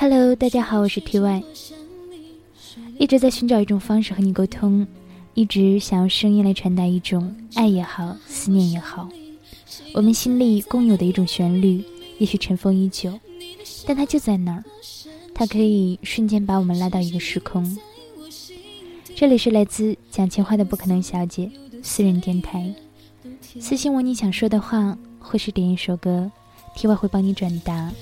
Hello，大家好，我是 TY，一直在寻找一种方式和你沟通，一直想用声音来传达一种爱也好，思念也好，我们心里共有的一种旋律，也许尘封已久，但它就在那儿，它可以瞬间把我们拉到一个时空。这里是来自讲情话的不可能小姐私人电台，私信我你想说的话，或是点一首歌，TY 会帮你转达。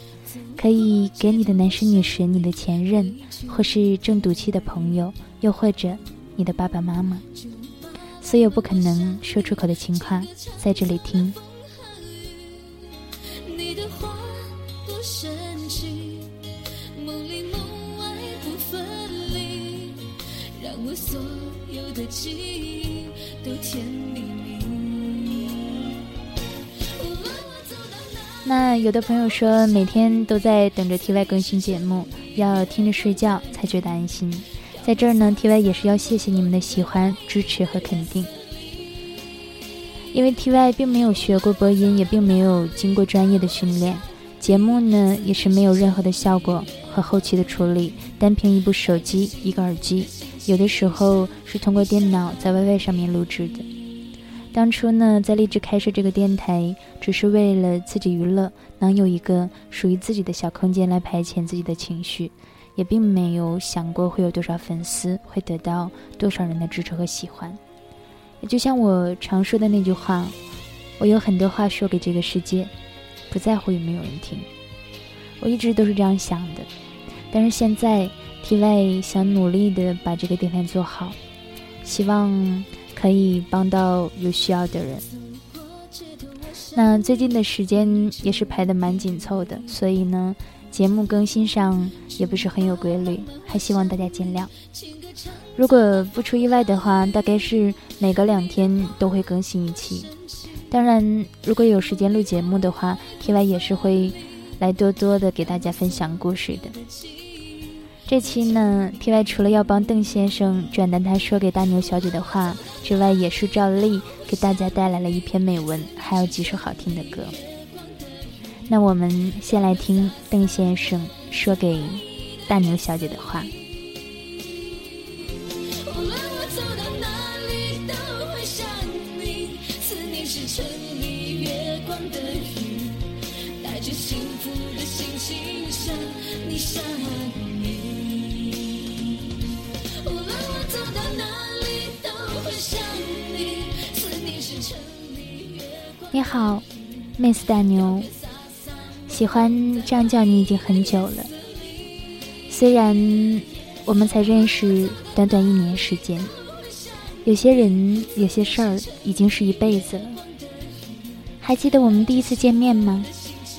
可以给你的男神女神、你的前任，或是正赌气的朋友，又或者你的爸爸妈妈，所有不可能说出口的情话，在这里听。梦里梦外不分离，让我所有的记忆都甜蜜那有的朋友说，每天都在等着 TY 更新节目，要听着睡觉才觉得安心。在这儿呢，TY 也是要谢谢你们的喜欢、支持和肯定。因为 TY 并没有学过播音，也并没有经过专业的训练，节目呢也是没有任何的效果和后期的处理，单凭一部手机、一个耳机，有的时候是通过电脑在 YY 上面录制的。当初呢，在励志开设这个电台，只是为了自己娱乐，能有一个属于自己的小空间来排遣自己的情绪，也并没有想过会有多少粉丝，会得到多少人的支持和喜欢。也就像我常说的那句话，我有很多话说给这个世界，不在乎有没有人听。我一直都是这样想的，但是现在 TY 想努力的把这个电台做好，希望。可以帮到有需要的人。那最近的时间也是排的蛮紧凑的，所以呢，节目更新上也不是很有规律，还希望大家见谅。如果不出意外的话，大概是每隔两天都会更新一期。当然，如果有时间录节目的话，TY 也是会来多多的给大家分享故事的。这期呢，TY 除了要帮邓先生转达他说给大牛小姐的话之外，也是照例给大家带来了一篇美文，还有几首好听的歌。那我们先来听邓先生说给大牛小姐的话。你好，Miss 大牛，喜欢这样叫你已经很久了。虽然我们才认识短短一年时间，有些人、有些事儿已经是一辈子了。还记得我们第一次见面吗？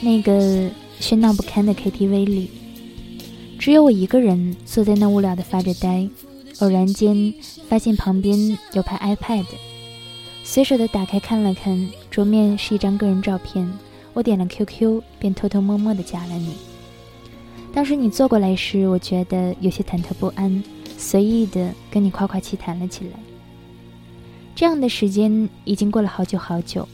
那个喧闹不堪的 KTV 里，只有我一个人坐在那无聊的发着呆。偶然间发现旁边有盘 iPad，随手的打开看了看，桌面是一张个人照片。我点了 QQ，便偷偷摸摸的加了你。当时你坐过来时，我觉得有些忐忑不安，随意的跟你夸夸其谈了起来。这样的时间已经过了好久好久。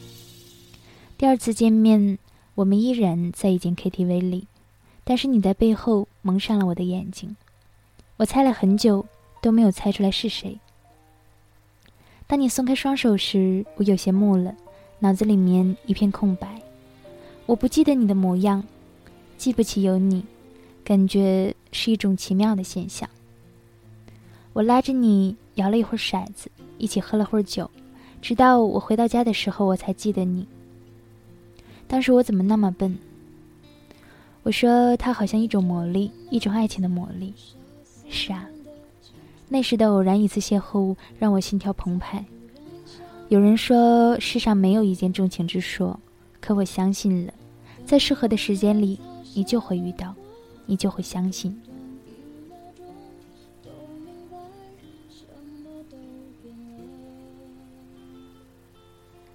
第二次见面，我们依然在一间 KTV 里，但是你在背后蒙上了我的眼睛。我猜了很久。都没有猜出来是谁。当你松开双手时，我有些木了，脑子里面一片空白。我不记得你的模样，记不起有你，感觉是一种奇妙的现象。我拉着你摇了一会儿骰子，一起喝了会儿酒，直到我回到家的时候，我才记得你。当时我怎么那么笨？我说它好像一种魔力，一种爱情的魔力。是啊。那时的偶然一次邂逅，让我心跳澎湃。有人说世上没有一见钟情之说可我相信了在适合的时间里你就会遇到你就会相信。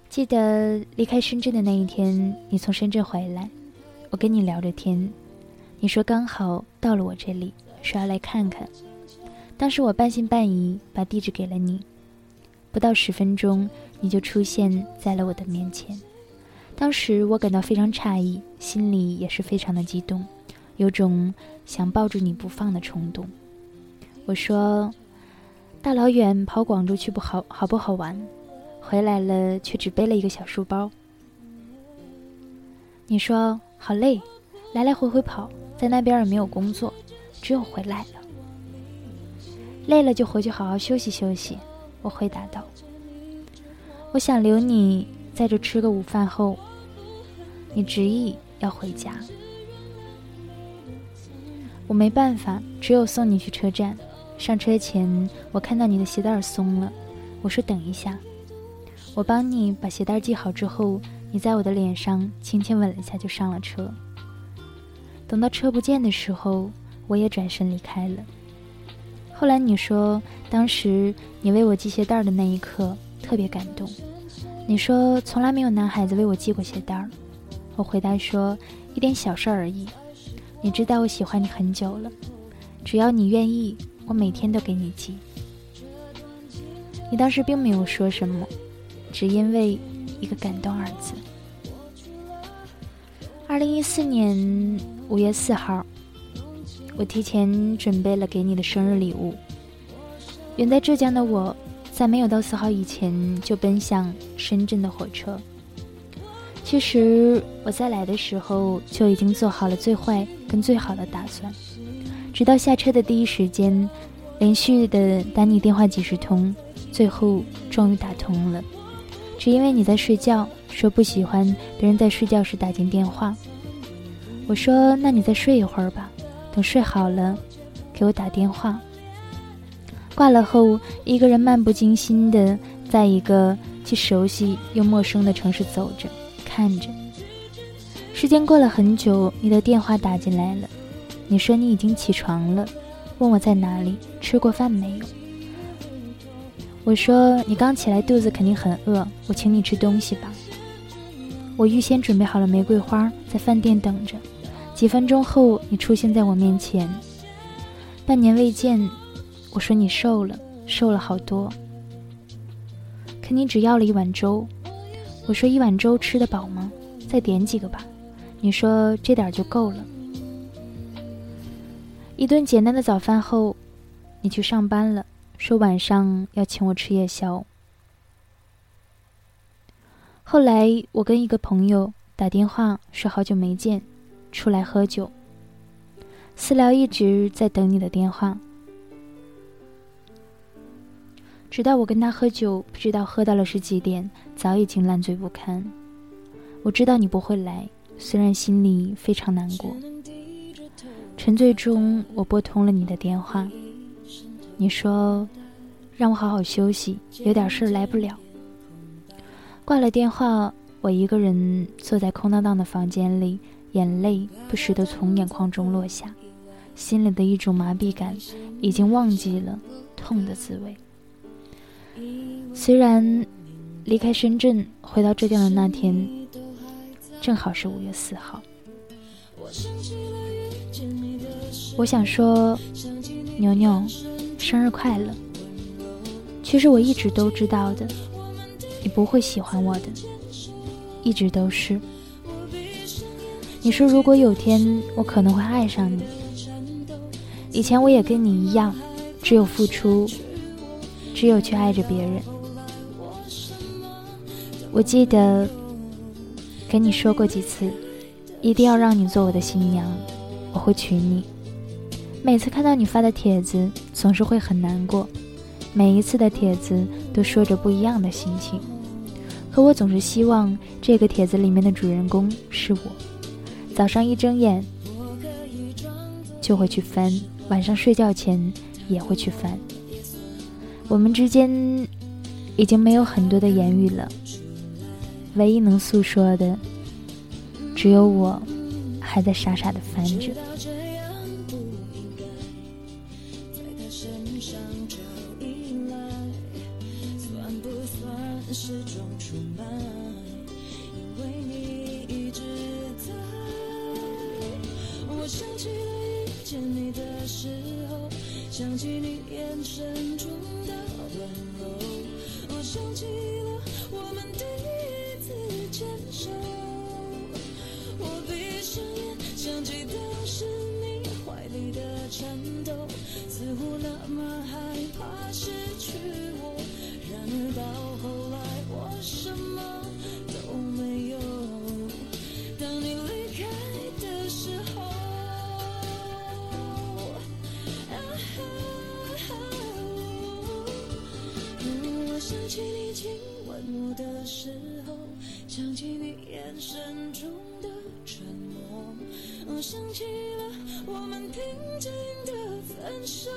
记得离开深圳的那一天你从深圳回来我跟你聊着天你说刚好到了我这里说要来看看。当时我半信半疑把地址给了你不到十分钟，你就出现在了我的面前。当时我感到非常诧异，心里也是非常的激动，有种想抱住你不放的冲动。我说：“大老远跑广州去不好，好不好玩？”回来了，却只背了一个小书包。你说好累，来来回回跑，在那边也没有工作，只有回来了。累了就回去好好休息休息。我回答道：“我想留你在这吃个午饭后，你执意要回家。我没办法，只有送你去车站。上车前，我看到你的鞋带松了，我说等一下。”我帮你把鞋带系好之后，你在我的脸上轻轻吻了一下，就上了车。等到车不见的时候，我也转身离开了。后来你说，当时你为我系鞋带的那一刻特别感动。你说从来没有男孩子为我系过鞋带儿。我回答说，一点小事而已。你知道我喜欢你很久了，只要你愿意，我每天都给你系。你当时并没有说什么。只因为一个感动二字。二零一四年五月四号，我提前准备了给你的生日礼物。远在浙江的我，在没有到四号以前就奔向深圳的火车。其实我在来的时候就已经做好了最坏跟最好的打算，直到下车的第一时间，连续的打你电话几十通，最后终于打通了。只因为你在睡觉，说不喜欢别人在睡觉时打进电话。我说：“那你再睡一会儿吧，等睡好了，给我打电话。”挂了后，一个人漫不经心的在一个既熟悉又陌生的城市走着，看着。时间过了很久，你的电话打进来了，你说你已经起床了，问我在哪里，吃过饭没有。我说：“你刚起来，肚子肯定很饿，我请你吃东西吧。”我预先准备好了玫瑰花，在饭店等着。几分钟后，你出现在我面前。半年未见，我说你瘦了，瘦了好多。可你只要了一碗粥。我说：“一碗粥吃得饱吗？再点几个吧。”你说：“这点就够了。”一顿简单的早饭后，你去上班了。说晚上要请我吃夜宵。后来我跟一个朋友打电话说好久没见，出来喝酒。私聊一直在等你的电话，直到我跟他喝酒，不知道喝到了是几点，早已经烂醉不堪。我知道你不会来，虽然心里非常难过。沉醉中，我拨通了你的电话。你说，让我好好休息，有点事来不了。挂了电话，我一个人坐在空荡荡的房间里，眼泪不时地从眼眶中落下，心里的一种麻痹感已经忘记了痛的滋味。虽然离开深圳回到浙江的那天，正好是五月四号，我想说，牛牛。生日快乐！其实我一直都知道的，你不会喜欢我的，一直都是。你说如果有天我可能会爱上你，以前我也跟你一样，只有付出，只有去爱着别人。我记得跟你说过几次，一定要让你做我的新娘，我会娶你。每次看到你发的帖子，总是会很难过。每一次的帖子都说着不一样的心情，可我总是希望这个帖子里面的主人公是我。早上一睁眼就会去翻，晚上睡觉前也会去翻。我们之间已经没有很多的言语了，唯一能诉说的，只有我还在傻傻的翻着。忘记了我们的想起你亲吻我的时候，想起你眼神中的沉默，我想起了我们平静的分手。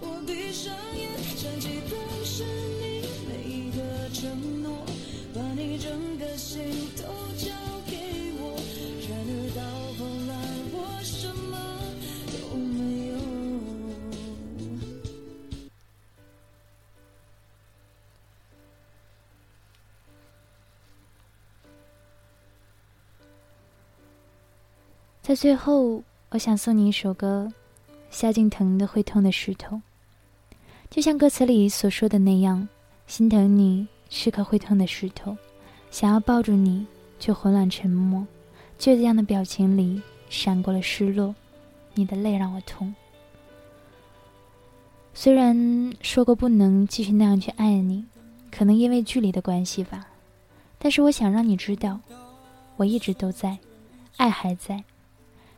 我闭上眼，想起当时你每一个承诺，把你整在最后，我想送你一首歌，萧敬腾的《会痛的石头》。就像歌词里所说的那样，心疼你是颗会痛的石头，想要抱住你，却混乱沉默。倔强的表情里闪过了失落，你的泪让我痛。虽然说过不能继续那样去爱你，可能因为距离的关系吧，但是我想让你知道，我一直都在，爱还在。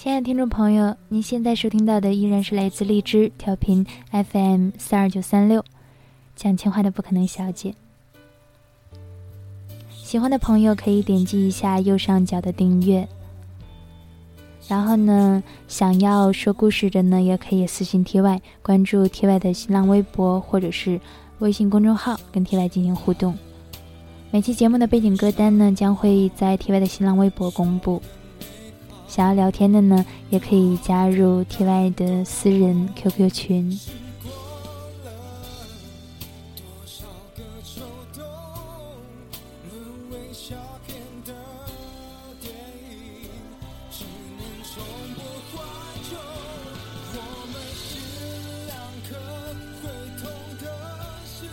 亲爱的听众朋友，您现在收听到的依然是来自荔枝调频 FM 四二九三六，讲情话的不可能小姐。喜欢的朋友可以点击一下右上角的订阅，然后呢，想要说故事的呢，也可以私信 TY 关注 TY 的新浪微博或者是微信公众号，跟 TY 进行互动。每期节目的背景歌单呢，将会在 TY 的新浪微博公布。想要聊天的呢，也可以加入 TY 的私人 QQ 群。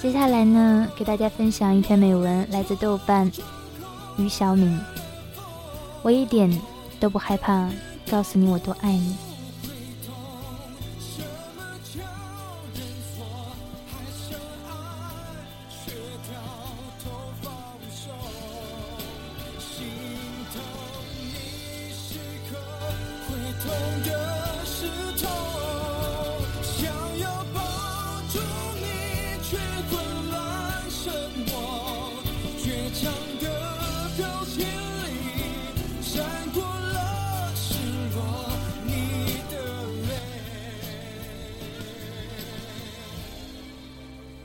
接下来呢，给大家分享一篇美文，来自豆瓣于小敏。我一点都不害怕告诉你我多爱你。什么叫认错？还相爱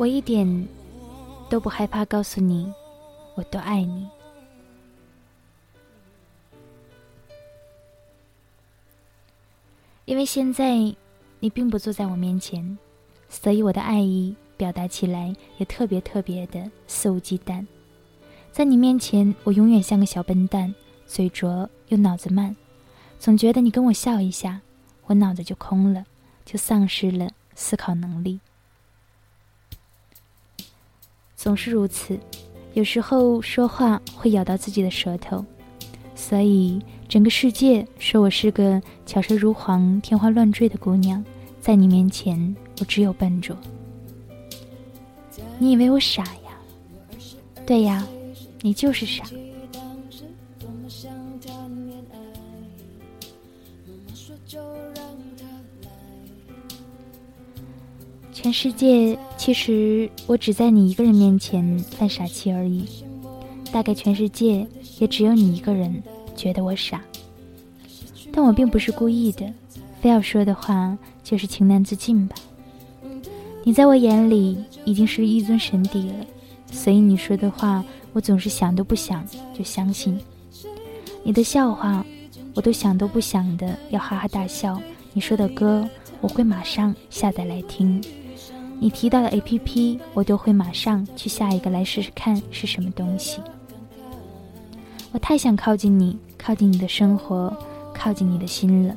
我一点都不害怕告诉你，我多爱你。因为现在你并不坐在我面前，所以我的爱意表达起来也特别特别的肆无忌惮。在你面前，我永远像个小笨蛋，嘴拙又脑子慢，总觉得你跟我笑一下，我脑子就空了，就丧失了思考能力。总是如此，有时候说话会咬到自己的舌头，所以整个世界说我是个巧舌如簧、天花乱坠的姑娘，在你面前我只有笨拙。你以为我傻呀？对呀，你就是傻。全世界其实我只在你一个人面前犯傻气而已，大概全世界也只有你一个人觉得我傻，但我并不是故意的，非要说的话就是情难自禁吧。你在我眼里已经是一尊神邸了，所以你说的话我总是想都不想就相信，你的笑话我都想都不想的要哈哈大笑，你说的歌我会马上下载来听。你提到的 A P P，我都会马上去下一个来试试看是什么东西。我太想靠近你，靠近你的生活，靠近你的心了。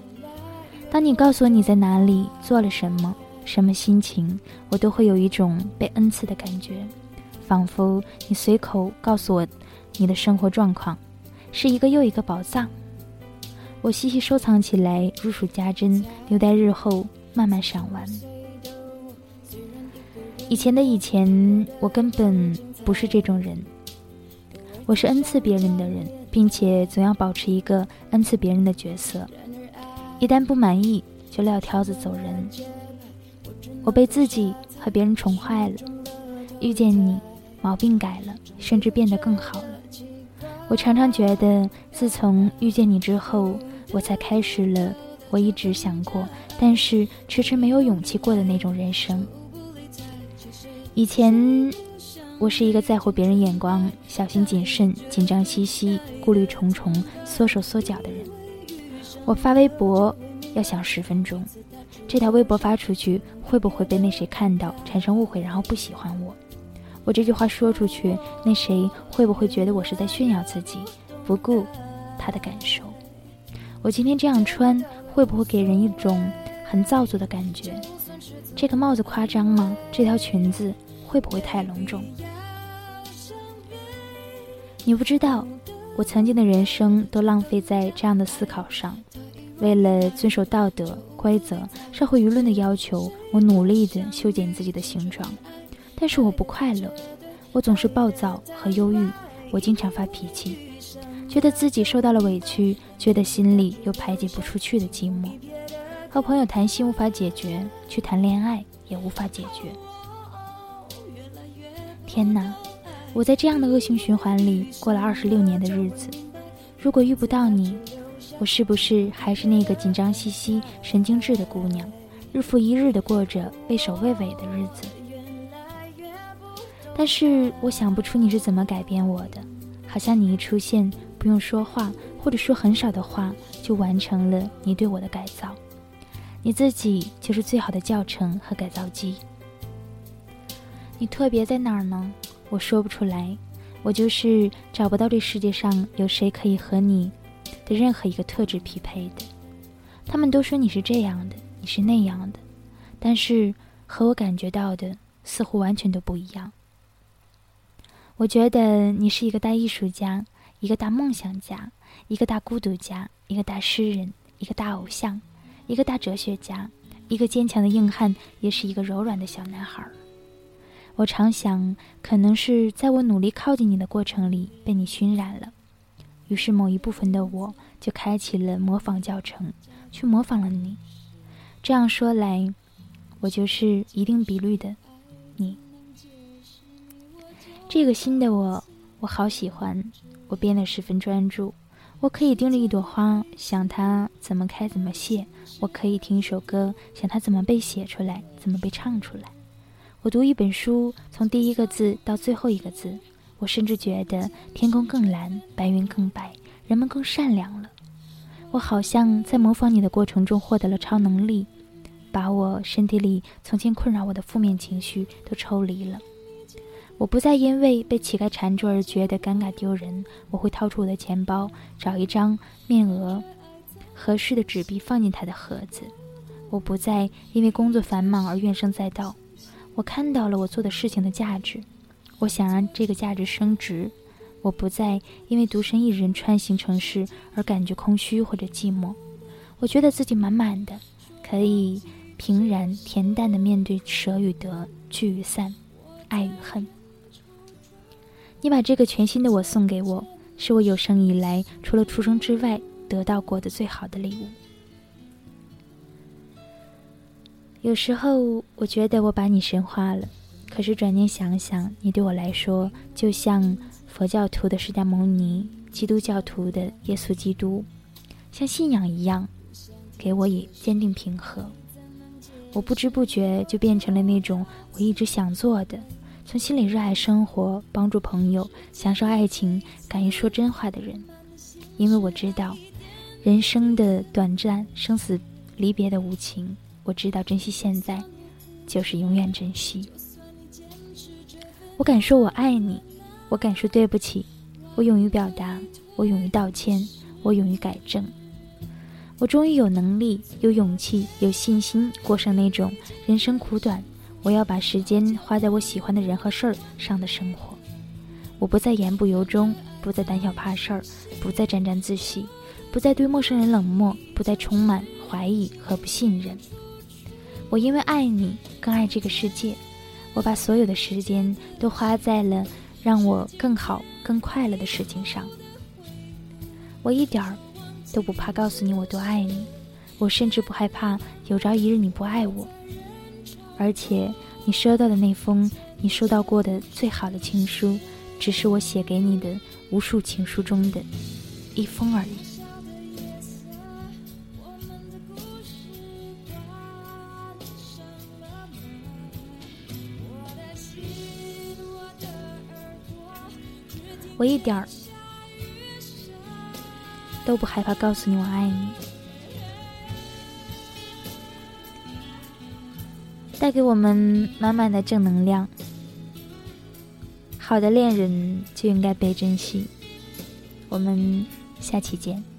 当你告诉我你在哪里，做了什么，什么心情，我都会有一种被恩赐的感觉，仿佛你随口告诉我你的生活状况，是一个又一个宝藏。我细细收藏起来，如数家珍，留待日后慢慢赏玩。以前的以前，我根本不是这种人。我是恩赐别人的人，并且总要保持一个恩赐别人的角色。一旦不满意，就撂挑子走人。我被自己和别人宠坏了，遇见你，毛病改了，甚至变得更好了。我常常觉得，自从遇见你之后，我才开始了我一直想过，但是迟迟没有勇气过的那种人生。以前，我是一个在乎别人眼光、小心谨慎、紧张兮兮、顾虑重重、缩手缩脚的人。我发微博要想十分钟，这条微博发出去会不会被那谁看到，产生误会，然后不喜欢我？我这句话说出去，那谁会不会觉得我是在炫耀自己，不顾他的感受？我今天这样穿，会不会给人一种很造作的感觉？这个帽子夸张吗？这条裙子会不会太隆重？你不知道，我曾经的人生都浪费在这样的思考上。为了遵守道德规则、社会舆论的要求，我努力地修剪自己的形状，但是我不快乐。我总是暴躁和忧郁，我经常发脾气，觉得自己受到了委屈，觉得心里有排解不出去的寂寞。和朋友谈心无法解决，去谈恋爱也无法解决。天哪！我在这样的恶性循环里过了二十六年的日子。如果遇不到你，我是不是还是那个紧张兮兮、神经质的姑娘，日复一日的过着畏首畏尾的日子？但是我想不出你是怎么改变我的，好像你一出现，不用说话，或者说很少的话，就完成了你对我的改造。你自己就是最好的教程和改造机。你特别在哪儿呢？我说不出来，我就是找不到这世界上有谁可以和你的任何一个特质匹配的。他们都说你是这样的，你是那样的，但是和我感觉到的似乎完全都不一样。我觉得你是一个大艺术家，一个大梦想家，一个大孤独家，一个大诗人，一个大偶像，一个大哲学家，一个坚强的硬汉，也是一个柔软的小男孩儿。我常想，可能是在我努力靠近你的过程里被你熏染了，于是某一部分的我就开启了模仿教程，去模仿了你。这样说来，我就是一定比率的你。这个新的我，我好喜欢。我变得十分专注。我可以盯着一朵花，想它怎么开，怎么谢；我可以听一首歌，想它怎么被写出来，怎么被唱出来。我读一本书，从第一个字到最后一个字。我甚至觉得天空更蓝，白云更白，人们更善良了。我好像在模仿你的过程中获得了超能力，把我身体里从前困扰我的负面情绪都抽离了。我不再因为被乞丐缠住而觉得尴尬丢人。我会掏出我的钱包，找一张面额合适的纸币放进他的盒子。我不再因为工作繁忙而怨声载道。我看到了我做的事情的价值，我想让这个价值升值。我不再因为独身一人穿行城市而感觉空虚或者寂寞。我觉得自己满满的，可以平然恬淡地面对舍与得、聚与散、爱与恨。你把这个全新的我送给我，是我有生以来除了出生之外得到过的最好的礼物。有时候我觉得我把你神化了，可是转念想想，你对我来说就像佛教徒的释迦牟尼，基督教徒的耶稣基督，像信仰一样，给我以坚定平和。我不知不觉就变成了那种我一直想做的。从心里热爱生活，帮助朋友，享受爱情，敢于说真话的人，因为我知道，人生的短暂，生死离别的无情。我知道珍惜现在，就是永远珍惜。我敢说我爱你，我敢说对不起，我勇于表达，我勇于道歉，我勇于改正。我终于有能力、有勇气、有信心过上那种人生苦短。我要把时间花在我喜欢的人和事儿上的生活。我不再言不由衷，不再胆小怕事儿，不再沾沾自喜，不再对陌生人冷漠，不再充满怀疑和不信任。我因为爱你，更爱这个世界。我把所有的时间都花在了让我更好、更快乐的事情上。我一点儿都不怕告诉你我多爱你，我甚至不害怕有朝一日你不爱我。而且，你收到的那封你收到过的最好的情书，只是我写给你的无数情书中的一封而已。我一点儿都不害怕告诉你我爱你。带给我们满满的正能量。好的恋人就应该被珍惜。我们下期见。